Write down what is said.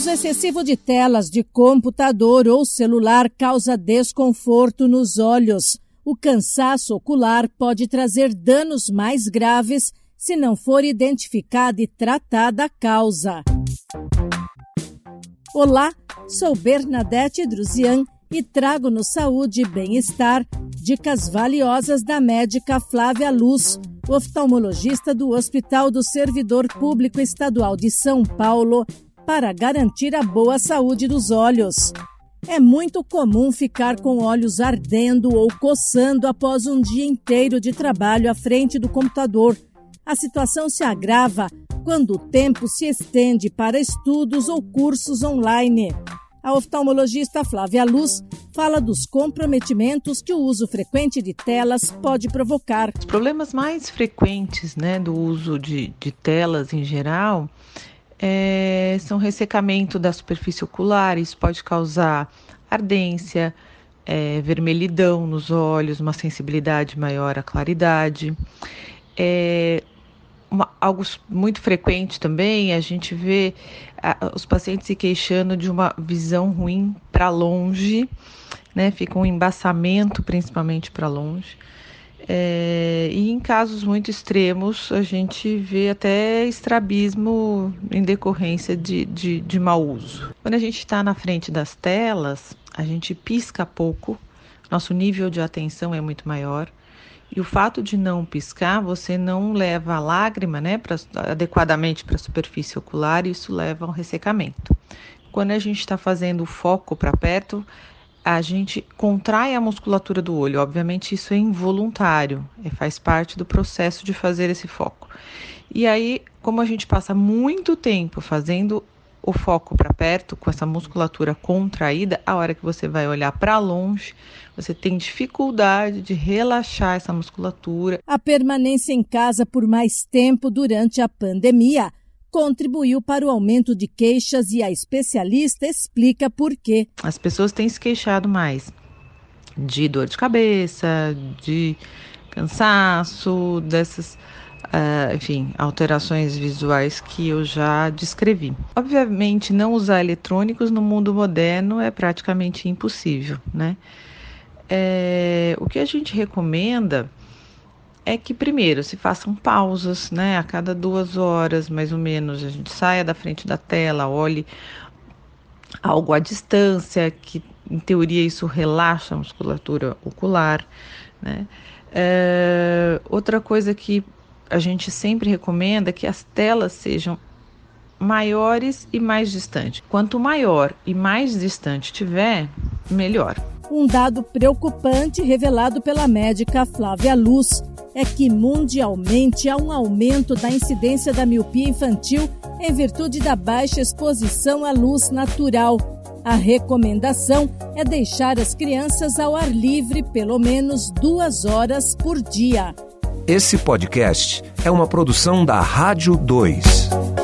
uso excessivo de telas de computador ou celular causa desconforto nos olhos. O cansaço ocular pode trazer danos mais graves se não for identificada e tratada a causa. Olá, sou Bernadette Druzian e trago no Saúde e Bem-Estar dicas valiosas da médica Flávia Luz, oftalmologista do Hospital do Servidor Público Estadual de São Paulo para garantir a boa saúde dos olhos. É muito comum ficar com olhos ardendo ou coçando após um dia inteiro de trabalho à frente do computador. A situação se agrava quando o tempo se estende para estudos ou cursos online. A oftalmologista Flávia Luz fala dos comprometimentos que o uso frequente de telas pode provocar. Os problemas mais frequentes né, do uso de, de telas em geral é, são ressecamento da superfície ocular, isso pode causar ardência, é, vermelhidão nos olhos, uma sensibilidade maior à claridade. É, uma, algo muito frequente também, a gente vê a, os pacientes se queixando de uma visão ruim para longe, né? Fica um embaçamento principalmente para longe. É, e em casos muito extremos, a gente vê até estrabismo em decorrência de, de, de mau uso. Quando a gente está na frente das telas, a gente pisca pouco, nosso nível de atenção é muito maior. E o fato de não piscar, você não leva a lágrima né, pra, adequadamente para a superfície ocular, e isso leva ao ressecamento. Quando a gente está fazendo o foco para perto, a gente contrai a musculatura do olho. Obviamente, isso é involuntário, é, faz parte do processo de fazer esse foco. E aí, como a gente passa muito tempo fazendo o foco para perto, com essa musculatura contraída, a hora que você vai olhar para longe, você tem dificuldade de relaxar essa musculatura. A permanência em casa por mais tempo durante a pandemia contribuiu para o aumento de queixas e a especialista explica por quê. As pessoas têm se queixado mais de dor de cabeça, de cansaço, dessas, uh, enfim, alterações visuais que eu já descrevi. Obviamente, não usar eletrônicos no mundo moderno é praticamente impossível, né? É, o que a gente recomenda é que primeiro se façam pausas, né? A cada duas horas, mais ou menos, a gente saia da frente da tela, olhe algo à distância, que em teoria isso relaxa a musculatura ocular, né? É, outra coisa que a gente sempre recomenda é que as telas sejam maiores e mais distantes. Quanto maior e mais distante tiver, melhor. Um dado preocupante revelado pela médica Flávia Luz é que mundialmente há um aumento da incidência da miopia infantil em virtude da baixa exposição à luz natural. A recomendação é deixar as crianças ao ar livre pelo menos duas horas por dia. Esse podcast é uma produção da Rádio 2.